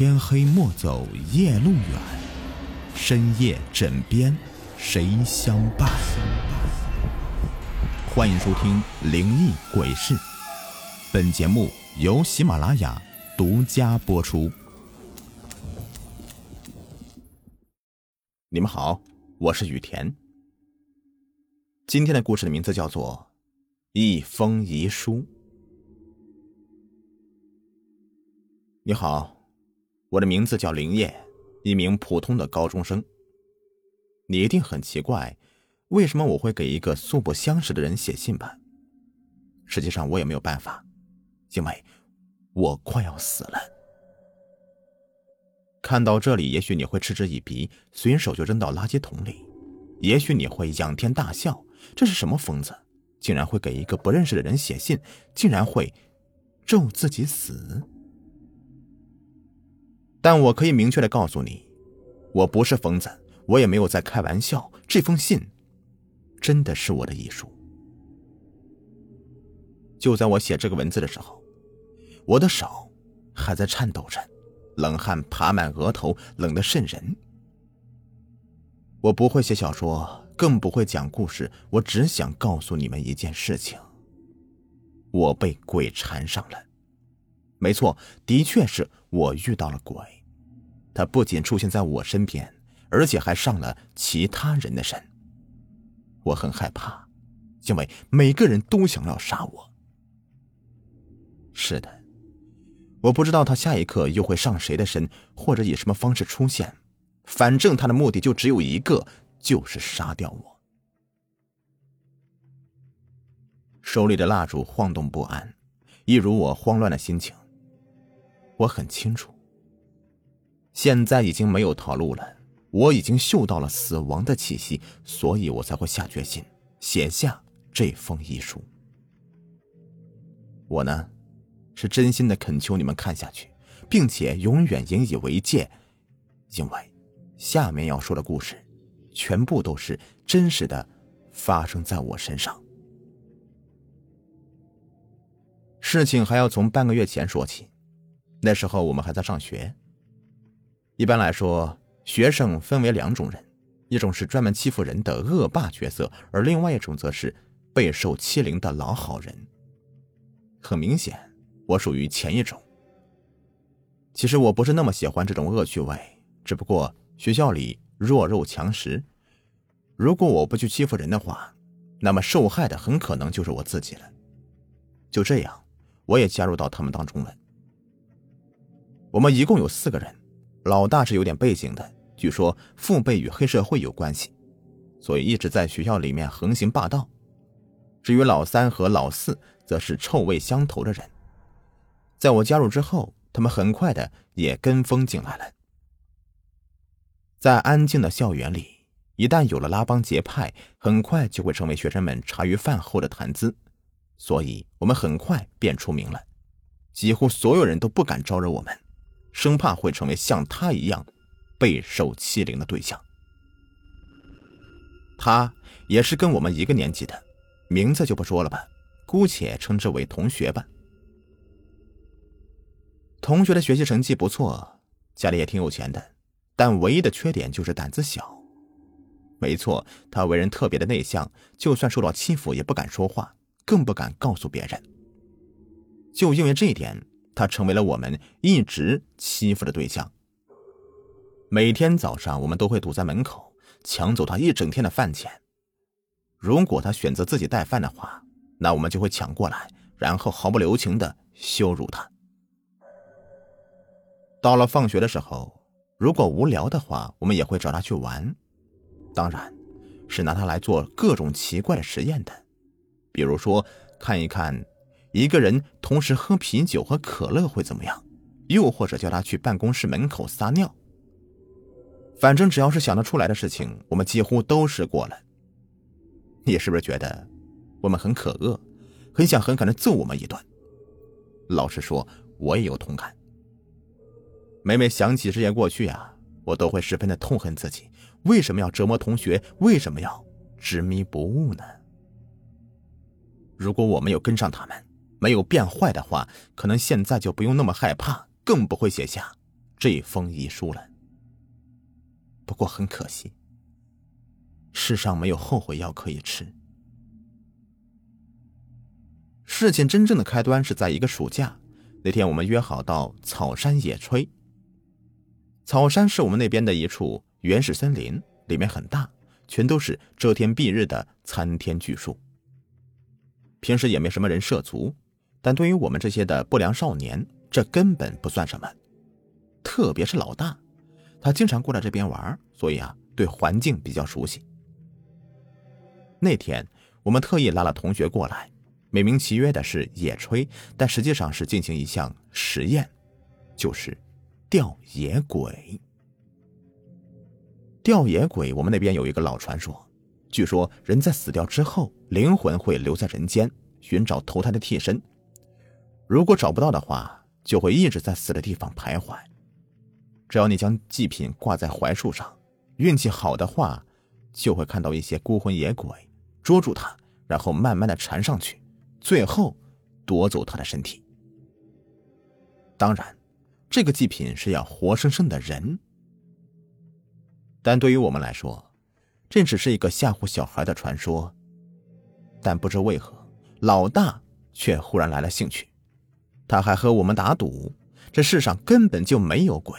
天黑莫走夜路远，深夜枕边谁相伴？欢迎收听《灵异鬼事》，本节目由喜马拉雅独家播出。你们好，我是雨田。今天的故事的名字叫做《一封遗书》。你好。我的名字叫林燕，一名普通的高中生。你一定很奇怪，为什么我会给一个素不相识的人写信吧？实际上我也没有办法，因为我快要死了。看到这里，也许你会嗤之以鼻，随手就扔到垃圾桶里；也许你会仰天大笑，这是什么疯子，竟然会给一个不认识的人写信，竟然会咒自己死。但我可以明确的告诉你，我不是疯子，我也没有在开玩笑。这封信，真的是我的遗书。就在我写这个文字的时候，我的手还在颤抖着，冷汗爬满额头，冷得渗人。我不会写小说，更不会讲故事，我只想告诉你们一件事情：我被鬼缠上了。没错，的确是我遇到了鬼，他不仅出现在我身边，而且还上了其他人的身。我很害怕，因为每个人都想要杀我。是的，我不知道他下一刻又会上谁的身，或者以什么方式出现，反正他的目的就只有一个，就是杀掉我。手里的蜡烛晃动不安，一如我慌乱的心情。我很清楚，现在已经没有逃路了。我已经嗅到了死亡的气息，所以我才会下决心写下这封遗书。我呢，是真心的恳求你们看下去，并且永远引以为戒，因为下面要说的故事，全部都是真实的，发生在我身上。事情还要从半个月前说起。那时候我们还在上学。一般来说，学生分为两种人，一种是专门欺负人的恶霸角色，而另外一种则是备受欺凌的老好人。很明显，我属于前一种。其实我不是那么喜欢这种恶趣味，只不过学校里弱肉强食，如果我不去欺负人的话，那么受害的很可能就是我自己了。就这样，我也加入到他们当中了。我们一共有四个人，老大是有点背景的，据说父辈与黑社会有关系，所以一直在学校里面横行霸道。至于老三和老四，则是臭味相投的人。在我加入之后，他们很快的也跟风进来了。在安静的校园里，一旦有了拉帮结派，很快就会成为学生们茶余饭后的谈资，所以我们很快便出名了，几乎所有人都不敢招惹我们。生怕会成为像他一样备受欺凌的对象。他也是跟我们一个年级的，名字就不说了吧，姑且称之为同学吧。同学的学习成绩不错，家里也挺有钱的，但唯一的缺点就是胆子小。没错，他为人特别的内向，就算受到欺负也不敢说话，更不敢告诉别人。就因为这一点。他成为了我们一直欺负的对象。每天早上，我们都会堵在门口，抢走他一整天的饭钱。如果他选择自己带饭的话，那我们就会抢过来，然后毫不留情的羞辱他。到了放学的时候，如果无聊的话，我们也会找他去玩，当然，是拿他来做各种奇怪的实验的，比如说看一看。一个人同时喝啤酒和可乐会怎么样？又或者叫他去办公室门口撒尿。反正只要是想得出来的事情，我们几乎都试过了。你是不是觉得我们很可恶，很想狠狠的揍我们一顿？老实说，我也有同感。每每想起这些过去啊，我都会十分的痛恨自己，为什么要折磨同学？为什么要执迷不悟呢？如果我没有跟上他们。没有变坏的话，可能现在就不用那么害怕，更不会写下这封遗书了。不过很可惜，世上没有后悔药可以吃。事情真正的开端是在一个暑假那天，我们约好到草山野炊。草山是我们那边的一处原始森林，里面很大，全都是遮天蔽日的参天巨树。平时也没什么人涉足，但对于我们这些的不良少年，这根本不算什么。特别是老大，他经常过来这边玩，所以啊，对环境比较熟悉。那天我们特意拉了同学过来，美名其曰的是野炊，但实际上是进行一项实验，就是吊野鬼。吊野鬼，我们那边有一个老传说。据说人在死掉之后，灵魂会留在人间寻找投胎的替身。如果找不到的话，就会一直在死的地方徘徊。只要你将祭品挂在槐树上，运气好的话，就会看到一些孤魂野鬼捉住他，然后慢慢的缠上去，最后夺走他的身体。当然，这个祭品是要活生生的人。但对于我们来说，这只是一个吓唬小孩的传说，但不知为何，老大却忽然来了兴趣。他还和我们打赌，这世上根本就没有鬼，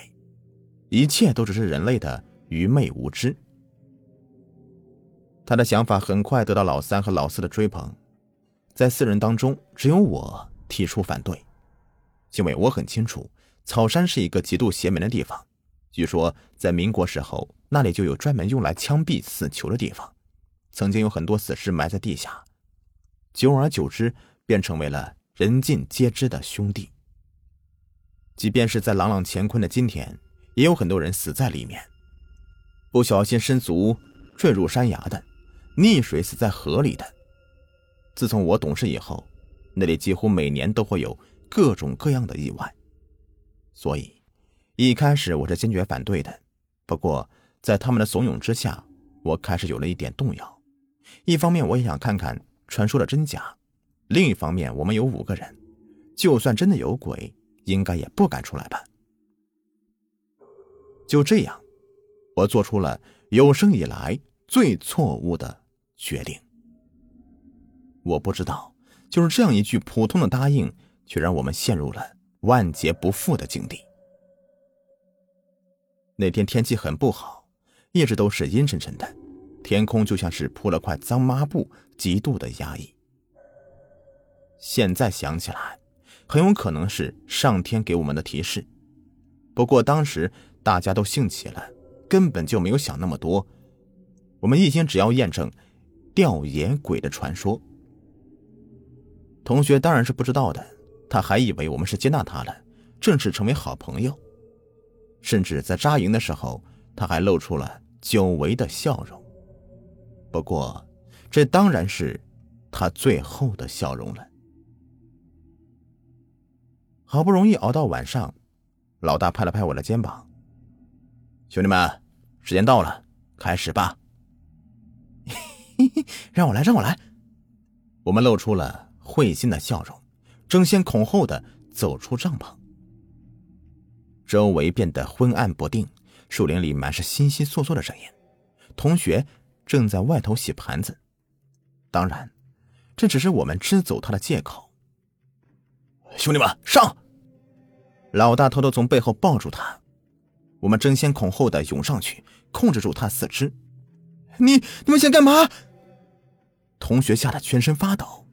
一切都只是人类的愚昧无知。他的想法很快得到老三和老四的追捧，在四人当中，只有我提出反对，因为我很清楚，草山是一个极度邪门的地方。据说在民国时候。那里就有专门用来枪毙死囚的地方，曾经有很多死尸埋在地下，久而久之便成为了人尽皆知的兄弟。即便是在朗朗乾坤的今天，也有很多人死在里面，不小心失足坠入山崖的，溺水死在河里的。自从我懂事以后，那里几乎每年都会有各种各样的意外，所以一开始我是坚决反对的。不过，在他们的怂恿之下，我开始有了一点动摇。一方面，我也想看看传说的真假；另一方面，我们有五个人，就算真的有鬼，应该也不敢出来吧。就这样，我做出了有生以来最错误的决定。我不知道，就是这样一句普通的答应，却让我们陷入了万劫不复的境地。那天天气很不好。一直都是阴沉沉的，天空就像是铺了块脏抹布，极度的压抑。现在想起来，很有可能是上天给我们的提示。不过当时大家都兴起了，根本就没有想那么多。我们一心只要验证吊野鬼的传说。同学当然是不知道的，他还以为我们是接纳他了，正式成为好朋友，甚至在扎营的时候。他还露出了久违的笑容，不过，这当然是他最后的笑容了。好不容易熬到晚上，老大拍了拍我的肩膀：“兄弟们，时间到了，开始吧。”让我来，让我来。我们露出了会心的笑容，争先恐后的走出帐篷。周围变得昏暗不定。树林里满是悉悉窣窣的声音，同学正在外头洗盘子。当然，这只是我们支走他的借口。兄弟们，上！老大偷偷从背后抱住他，我们争先恐后的涌上去，控制住他四肢。你你们想干嘛？同学吓得全身发抖，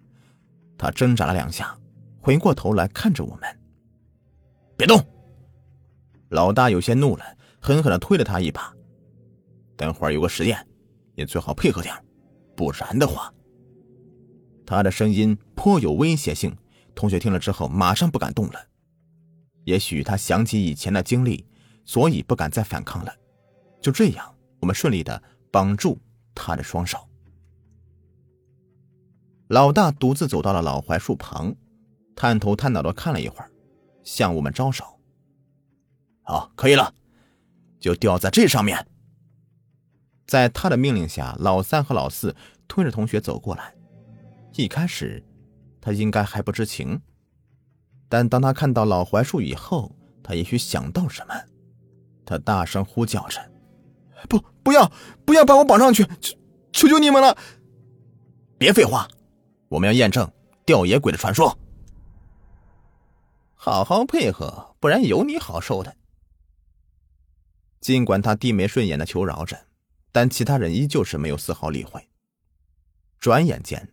他挣扎了两下，回过头来看着我们。别动！老大有些怒了。狠狠的推了他一把。等会儿有个实验，你最好配合点，不然的话。他的声音颇有威胁性，同学听了之后马上不敢动了。也许他想起以前的经历，所以不敢再反抗了。就这样，我们顺利的绑住他的双手。老大独自走到了老槐树旁，探头探脑的看了一会儿，向我们招手。好，可以了。就吊在这上面。在他的命令下，老三和老四推着同学走过来。一开始，他应该还不知情，但当他看到老槐树以后，他也许想到什么，他大声呼叫着：“不，不要，不要把我绑上去！求求求你们了！”别废话，我们要验证吊野鬼的传说。好好配合，不然有你好受的。尽管他低眉顺眼的求饶着，但其他人依旧是没有丝毫理会。转眼间，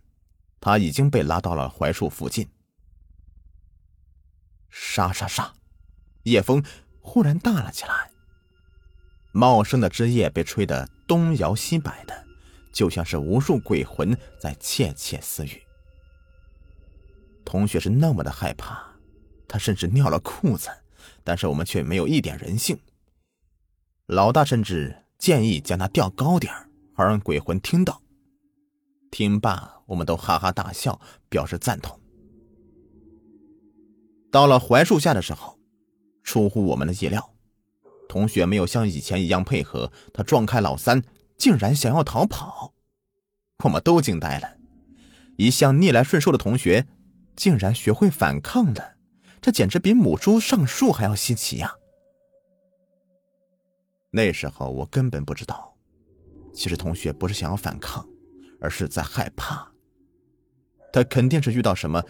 他已经被拉到了槐树附近。沙沙沙，夜风忽然大了起来，茂盛的枝叶被吹得东摇西摆的，就像是无数鬼魂在窃窃私语。同学是那么的害怕，他甚至尿了裤子，但是我们却没有一点人性。老大甚至建议将他吊高点好让鬼魂听到。听罢，我们都哈哈大笑，表示赞同。到了槐树下的时候，出乎我们的意料，同学没有像以前一样配合，他撞开老三，竟然想要逃跑，我们都惊呆了。一向逆来顺受的同学，竟然学会反抗了，这简直比母猪上树还要稀奇呀！那时候我根本不知道，其实同学不是想要反抗。而是在害怕，他肯定是遇到什么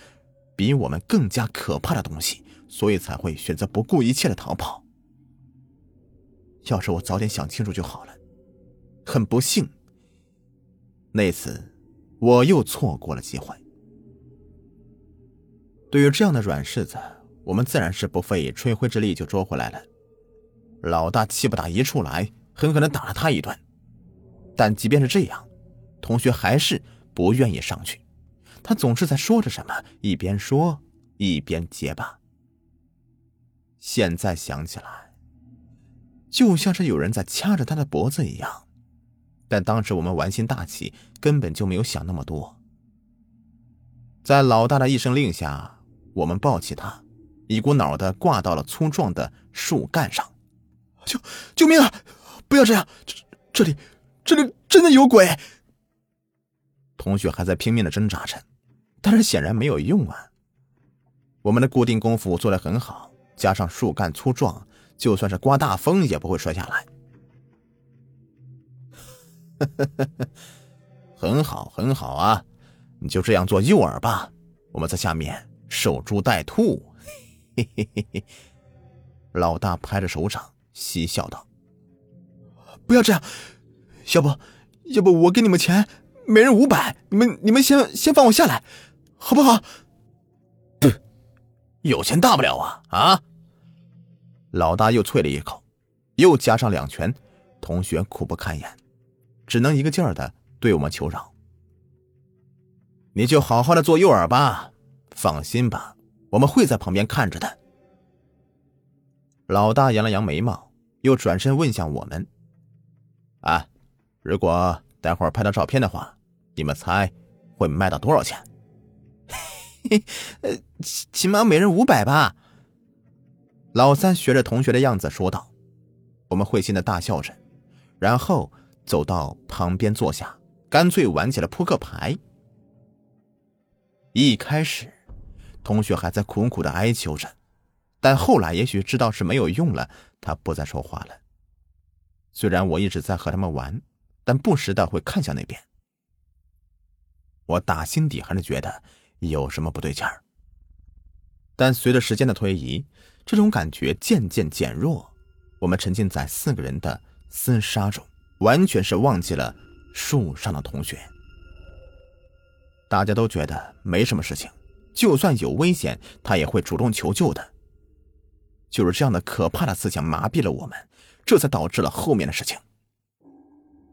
比我们更加可怕的东西，所以才会选择不顾一切的逃跑。要是我早点想清楚就好了。很不幸，那次我又错过了机会。对于这样的软柿子，我们自然是不费吹灰之力就捉回来了。老大气不打一处来，狠狠的打了他一顿。但即便是这样。同学还是不愿意上去，他总是在说着什么，一边说一边结巴。现在想起来，就像是有人在掐着他的脖子一样，但当时我们玩心大起，根本就没有想那么多。在老大的一声令下，我们抱起他，一股脑的挂到了粗壮的树干上。救救命啊！不要这样，这这里这里真的有鬼！同学还在拼命的挣扎着，但是显然没有用啊。我们的固定功夫做得很好，加上树干粗壮，就算是刮大风也不会摔下来。很好，很好啊！你就这样做诱饵吧，我们在下面守株待兔。嘿嘿嘿嘿，老大拍着手掌嬉笑道：“不要这样，要不，要不我给你们钱。”每人五百，你们你们先先放我下来，好不好？有钱大不了啊啊！老大又啐了一口，又加上两拳，同学苦不堪言，只能一个劲儿的对我们求饶。你就好好的做诱饵吧，放心吧，我们会在旁边看着的。老大扬了扬眉毛，又转身问向我们：“啊，如果待会儿拍到照片的话。”你们猜会卖到多少钱？呃，起码每人五百吧。老三学着同学的样子说道。我们会心的大笑着，然后走到旁边坐下，干脆玩起了扑克牌。一开始，同学还在苦苦的哀求着，但后来也许知道是没有用了，他不再说话了。虽然我一直在和他们玩，但不时的会看向那边。我打心底还是觉得有什么不对劲儿，但随着时间的推移，这种感觉渐渐减弱。我们沉浸在四个人的厮杀中，完全是忘记了树上的同学。大家都觉得没什么事情，就算有危险，他也会主动求救的。就是这样的可怕的思想麻痹了我们，这才导致了后面的事情。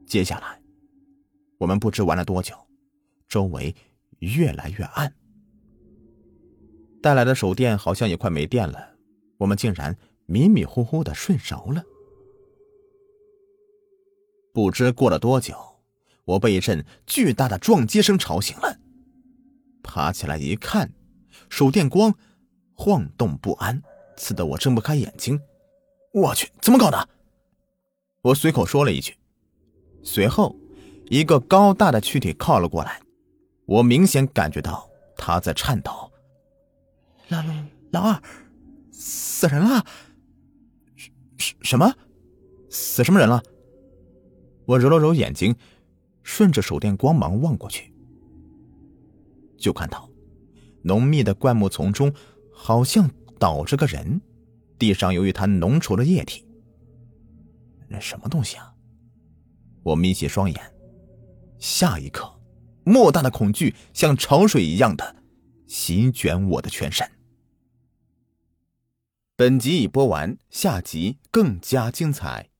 接下来，我们不知玩了多久。周围越来越暗，带来的手电好像也快没电了，我们竟然迷迷糊糊的睡着了。不知过了多久，我被一阵巨大的撞击声吵醒了，爬起来一看，手电光晃动不安，刺得我睁不开眼睛。我去，怎么搞的？我随口说了一句，随后一个高大的躯体靠了过来。我明显感觉到他在颤抖。老老老二，死人了？什什么？死什么人了？我揉了揉眼睛，顺着手电光芒望过去，就看到浓密的灌木丛中好像倒着个人，地上有一滩浓稠的液体。那什么东西啊？我眯起双眼，下一刻，莫大的恐惧像潮水一样的席卷我的全身。本集已播完，下集更加精彩。